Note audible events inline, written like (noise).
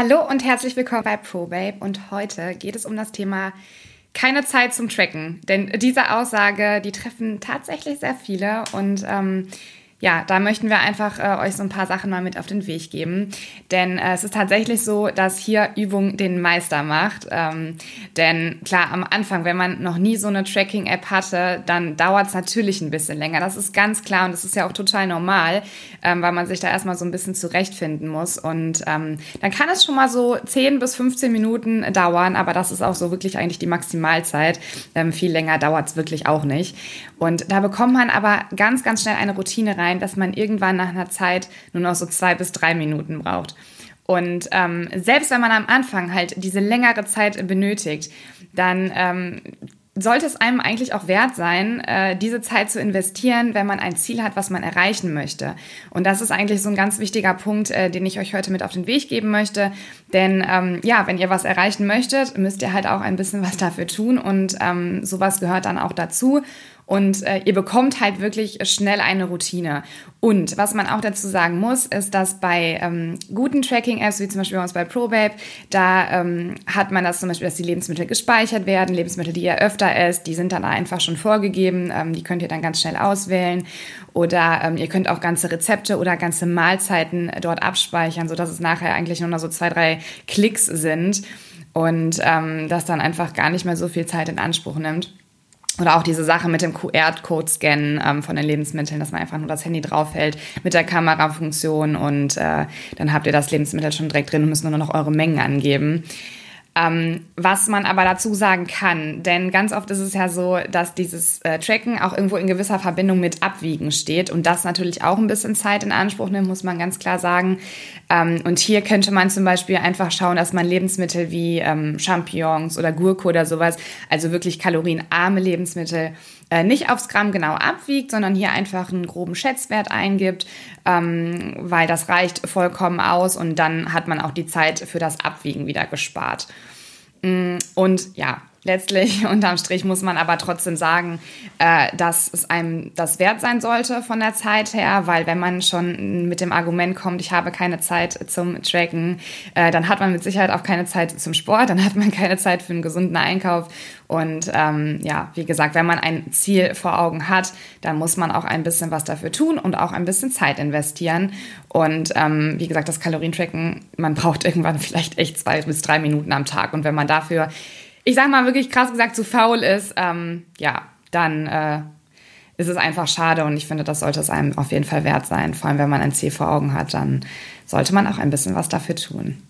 Hallo und herzlich willkommen bei ProBabe und heute geht es um das Thema keine Zeit zum Tracken. Denn diese Aussage, die treffen tatsächlich sehr viele und ähm, ja, da möchten wir einfach äh, euch so ein paar Sachen mal mit auf den Weg geben. Denn äh, es ist tatsächlich so, dass hier Übung den Meister macht. Ähm, denn klar, am Anfang, wenn man noch nie so eine Tracking-App hatte, dann dauert es natürlich ein bisschen länger. Das ist ganz klar und das ist ja auch total normal, ähm, weil man sich da erstmal so ein bisschen zurechtfinden muss. Und ähm, dann kann es schon mal so 10 bis 15 Minuten dauern, aber das ist auch so wirklich eigentlich die Maximalzeit. Ähm, viel länger dauert es wirklich auch nicht. Und da bekommt man aber ganz, ganz schnell eine Routine rein sein, dass man irgendwann nach einer Zeit nur noch so zwei bis drei Minuten braucht. Und ähm, selbst wenn man am Anfang halt diese längere Zeit benötigt, dann ähm, sollte es einem eigentlich auch wert sein, äh, diese Zeit zu investieren, wenn man ein Ziel hat, was man erreichen möchte. Und das ist eigentlich so ein ganz wichtiger Punkt, äh, den ich euch heute mit auf den Weg geben möchte. Denn ähm, ja, wenn ihr was erreichen möchtet, müsst ihr halt auch ein bisschen was dafür tun und ähm, sowas gehört dann auch dazu. Und äh, ihr bekommt halt wirklich schnell eine Routine. Und was man auch dazu sagen muss, ist, dass bei ähm, guten Tracking-Apps, wie zum Beispiel bei uns bei ProBabe, da ähm, hat man das zum Beispiel, dass die Lebensmittel gespeichert werden, Lebensmittel, die ihr öfter esst, die sind dann einfach schon vorgegeben, ähm, die könnt ihr dann ganz schnell auswählen. Oder ähm, ihr könnt auch ganze Rezepte oder ganze Mahlzeiten dort abspeichern, sodass es nachher eigentlich nur noch so zwei, drei Klicks sind und ähm, das dann einfach gar nicht mehr so viel Zeit in Anspruch nimmt. Oder auch diese Sache mit dem QR-Code-Scannen ähm, von den Lebensmitteln, dass man einfach nur das Handy draufhält mit der Kamerafunktion und äh, dann habt ihr das Lebensmittel schon direkt drin und müsst nur noch eure Mengen angeben. Ähm, was man aber dazu sagen kann, denn ganz oft ist es ja so, dass dieses äh, Tracken auch irgendwo in gewisser Verbindung mit Abwiegen steht und das natürlich auch ein bisschen Zeit in Anspruch nimmt, muss man ganz klar sagen. Ähm, und hier könnte man zum Beispiel einfach schauen, dass man Lebensmittel wie ähm, Champignons oder Gurke oder sowas, also wirklich kalorienarme Lebensmittel, äh, nicht aufs Gramm genau abwiegt, sondern hier einfach einen groben Schätzwert eingibt, ähm, weil das reicht vollkommen aus und dann hat man auch die Zeit für das Abwiegen wieder gespart. Mm, und ja, letztlich (laughs) unterm Strich muss man aber trotzdem sagen, äh, dass es einem das wert sein sollte von der Zeit her, weil wenn man schon mit dem Argument kommt, ich habe keine Zeit zum Tracken, äh, dann hat man mit Sicherheit auch keine Zeit zum Sport, dann hat man (laughs) keine Zeit für einen gesunden Einkauf. Und ähm, ja, wie gesagt, wenn man ein Ziel vor Augen hat, dann muss man auch ein bisschen was dafür tun und auch ein bisschen Zeit investieren. Und ähm, wie gesagt, das Kalorientracken, man braucht (laughs) irgendwann vielleicht echt zwei bis drei Minuten am Tag. Und wenn man dafür ich sag mal wirklich krass gesagt, zu faul ist, ähm, ja, dann äh, ist es einfach schade und ich finde, das sollte es einem auf jeden Fall wert sein. Vor allem, wenn man ein Ziel vor Augen hat, dann sollte man auch ein bisschen was dafür tun.